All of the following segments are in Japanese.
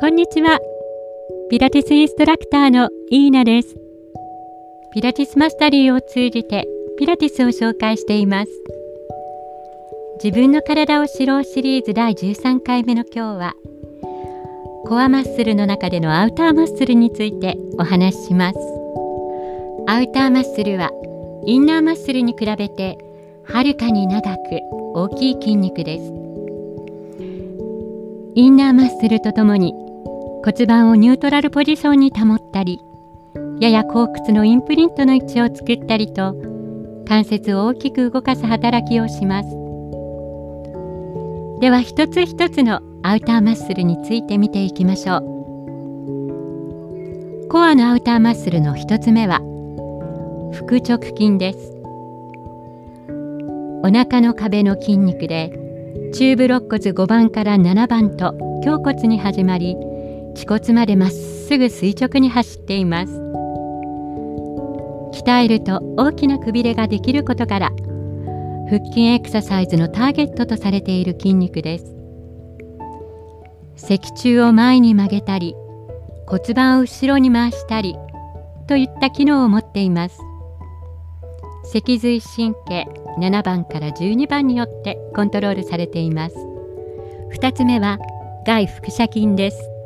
こんにちは。ピラティスインストラクターのイーナです。ピラティスマスタリーを通じてピラティスを紹介しています。自分の体を知ろうシリーズ第13回目の今日は、コアマッスルの中でのアウターマッスルについてお話しします。アウターマッスルはインナーマッスルに比べてはるかに長く大きい筋肉です。インナーマッスルとともに骨盤をニュートラルポジションに保ったりやや後屈のインプリントの位置を作ったりと関節を大きく動かす働きをします。では一つ一つのアウターマッスルについて見ていきましょう。コアのアウターマッスルの一つ目は腹直筋です。お腹の壁の筋肉で中部肋骨5番から7番と胸骨に始まり恥骨までまっすぐ垂直に走っています。鍛えると大きなくびれができることから腹筋エクササイズのターゲットとされている筋肉です。脊柱を前に曲げたり骨盤を後ろに回したりといった機能を持っています。脊髄神経7番から12番によってコントロールされています。2つ目は外腹斜筋です。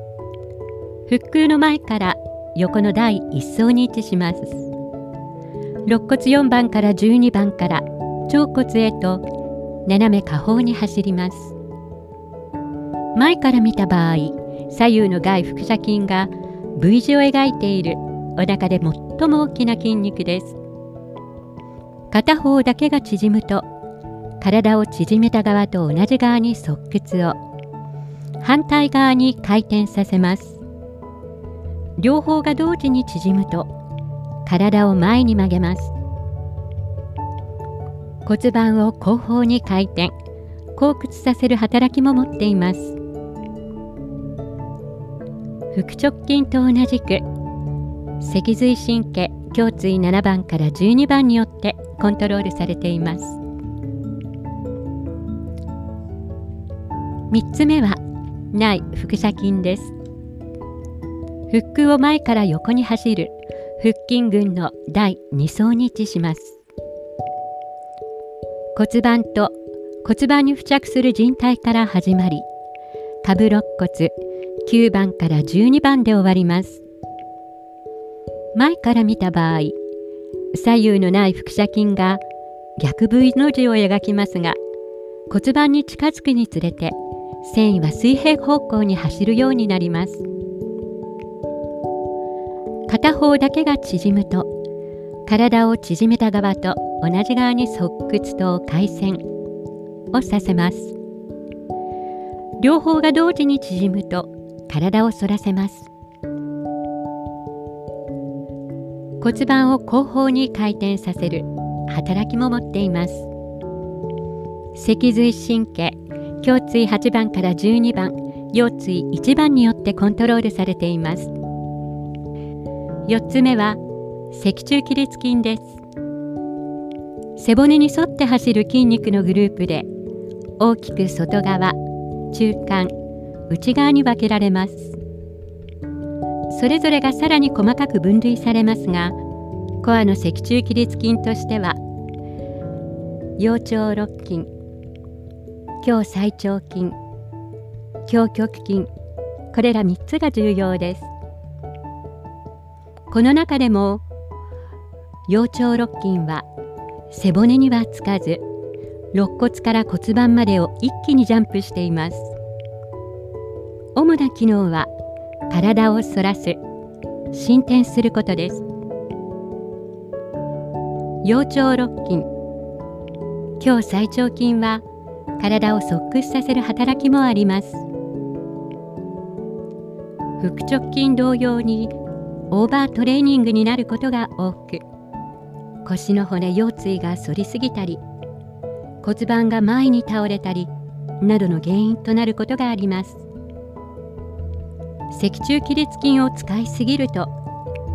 腹腔の前から横の第1層に位置します。肋骨4番から12番から腸骨へと斜め下方に走ります。前から見た場合左右の外腹斜筋が V 字を描いている。お腹で最も大きな筋肉です。片方だけが縮むと体を縮めた側と同じ側に側屈を。反対側に回転させます。両方が同時に縮むと体を前に曲げます。骨盤を後方に回転。後屈させる働きも持っています。腹直筋と同じく脊髄神経胸椎7番から12番によってコントロールされています。3つ目は内腹斜筋です。腹腔を前から横に走る。腹筋群の第2層に位置します。骨盤と骨盤に付着する靭帯から始まり下部肋骨9番から12番で終わります。前から見た場合左右のない腹斜筋が逆 V の字を描きますが骨盤に近づくにつれて繊維は水平方向に走るようになります。片方だけが縮むと体を縮めた側と同じ側に側屈と回旋をさせます。両方が同時に縮むと体を反らせます。骨盤を後方に回転させる働きも持っています。脊髄神経胸椎8番から12番腰椎1番によってコントロールされています。4つ目は脊柱起立筋です。背骨に沿って走る筋肉のグループで大きく外側中間内側に分けられます。それぞれがさらに細かく分類されますがコアの脊柱起立筋としては腰腸肋筋胸最腸筋胸極筋これら3つが重要です。この中でも腰腸肋筋は背骨にはつかず肋骨から骨盤までを一気にジャンプしています。主な機能は体を反らす進展することです。腰腸肋筋今日最腸筋は体を側屈させる働きもあります。腹直筋同様にオーバートレーニングになることが多く腰の骨腰椎が反りすぎたり骨盤が前に倒れたりなどの原因となることがあります。脊柱起立筋を使いすぎると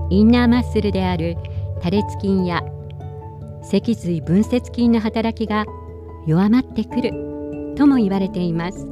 インナーマッスルである多裂筋や脊髄分節筋の働きが弱まってくるとも言われています。